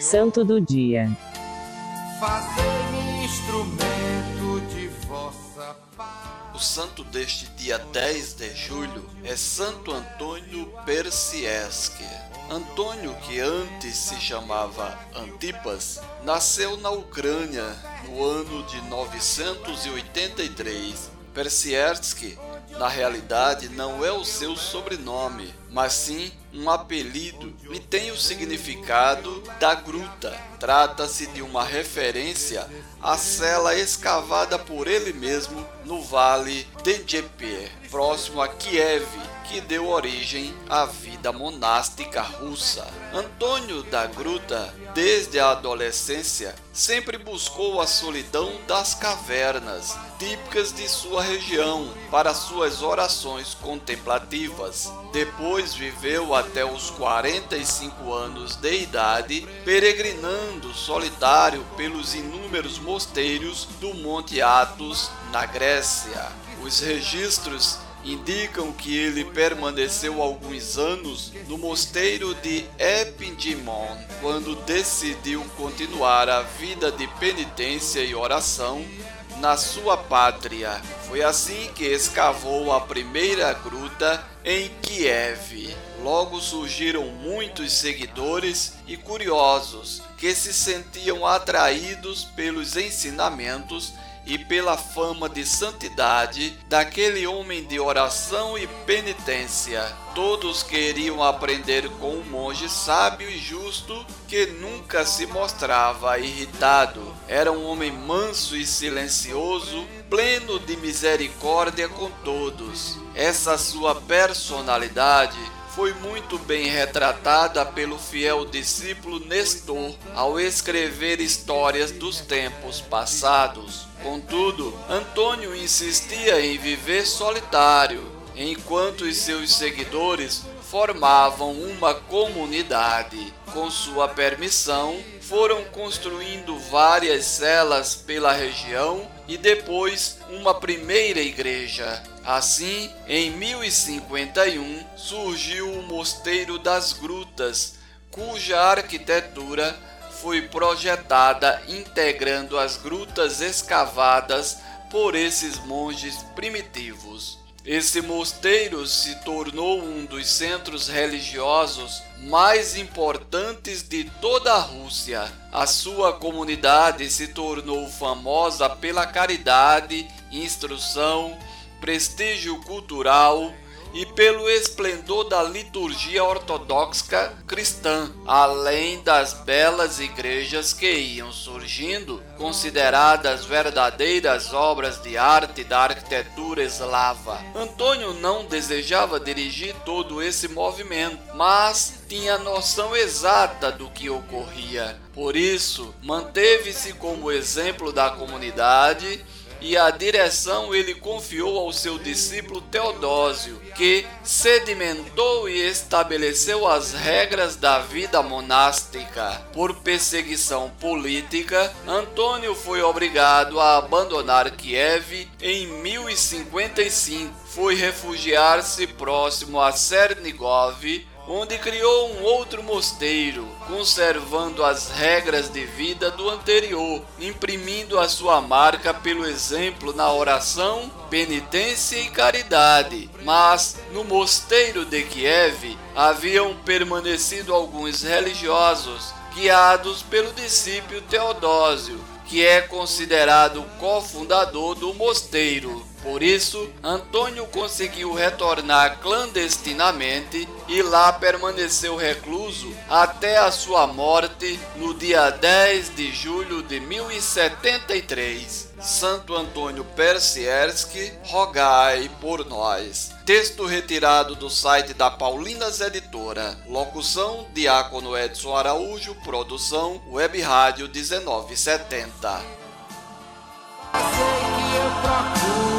Santo do dia. Fazei-me instrumento de vossa paz. O santo deste dia 10 de julho é Santo Antônio Persiesque. Antônio, que antes se chamava Antipas, nasceu na Ucrânia no ano de 983. Persiersky, na realidade, não é o seu sobrenome, mas sim um apelido e tem significado da gruta. Trata-se de uma referência à cela escavada por ele mesmo no vale de Dnieper, próximo a Kiev, que deu origem à vida monástica russa. Antônio da Gruta, desde a adolescência, sempre buscou a solidão das cavernas, típicas de sua região, para suas orações contemplativas. Depois viveu até os 45 anos de idade, peregrinando solitário pelos inúmeros mosteiros do Monte Athos, na Grécia. Os registros indicam que ele permaneceu alguns anos no mosteiro de Epindimon, quando decidiu continuar a vida de penitência e oração na sua pátria. Foi assim que escavou a primeira gruta em Kiev. Logo surgiram muitos seguidores e curiosos que se sentiam atraídos pelos ensinamentos e pela fama de santidade daquele homem de oração e penitência. Todos queriam aprender com um monge sábio e justo que nunca se mostrava irritado. Era um homem manso e silencioso, pleno de misericórdia com todos. Essa sua personalidade foi muito bem retratada pelo fiel discípulo Nestor ao escrever histórias dos tempos passados. Contudo, Antônio insistia em viver solitário, enquanto os seus seguidores formavam uma comunidade. Com sua permissão, foram construindo várias celas pela região e depois uma primeira igreja. Assim, em 1051 surgiu o Mosteiro das Grutas, cuja arquitetura foi projetada integrando as grutas escavadas por esses monges primitivos. Esse mosteiro se tornou um dos centros religiosos mais importantes de toda a Rússia. A sua comunidade se tornou famosa pela caridade, instrução, prestígio cultural e pelo esplendor da liturgia ortodoxa cristã, além das belas igrejas que iam surgindo, consideradas verdadeiras obras de arte da arquitetura eslava. Antônio não desejava dirigir todo esse movimento, mas tinha noção exata do que ocorria. Por isso, manteve-se como exemplo da comunidade e a direção ele confiou ao seu discípulo Teodósio, que sedimentou e estabeleceu as regras da vida monástica. Por perseguição política, Antônio foi obrigado a abandonar Kiev em 1055. Foi refugiar-se próximo a Cernigov, onde criou um outro mosteiro, conservando as regras de vida do anterior, imprimindo a sua marca pelo exemplo na oração, penitência e caridade. Mas no mosteiro de Kiev haviam permanecido alguns religiosos guiados pelo discípulo Teodósio, que é considerado cofundador do mosteiro. Por isso, Antônio conseguiu retornar clandestinamente e lá permaneceu recluso até a sua morte no dia 10 de julho de 1073. Santo Antônio Persierski, rogai por nós. Texto retirado do site da Paulinas Editora. Locução: Diácono Edson Araújo. Produção: Web Rádio 1970. Sei que eu procuro.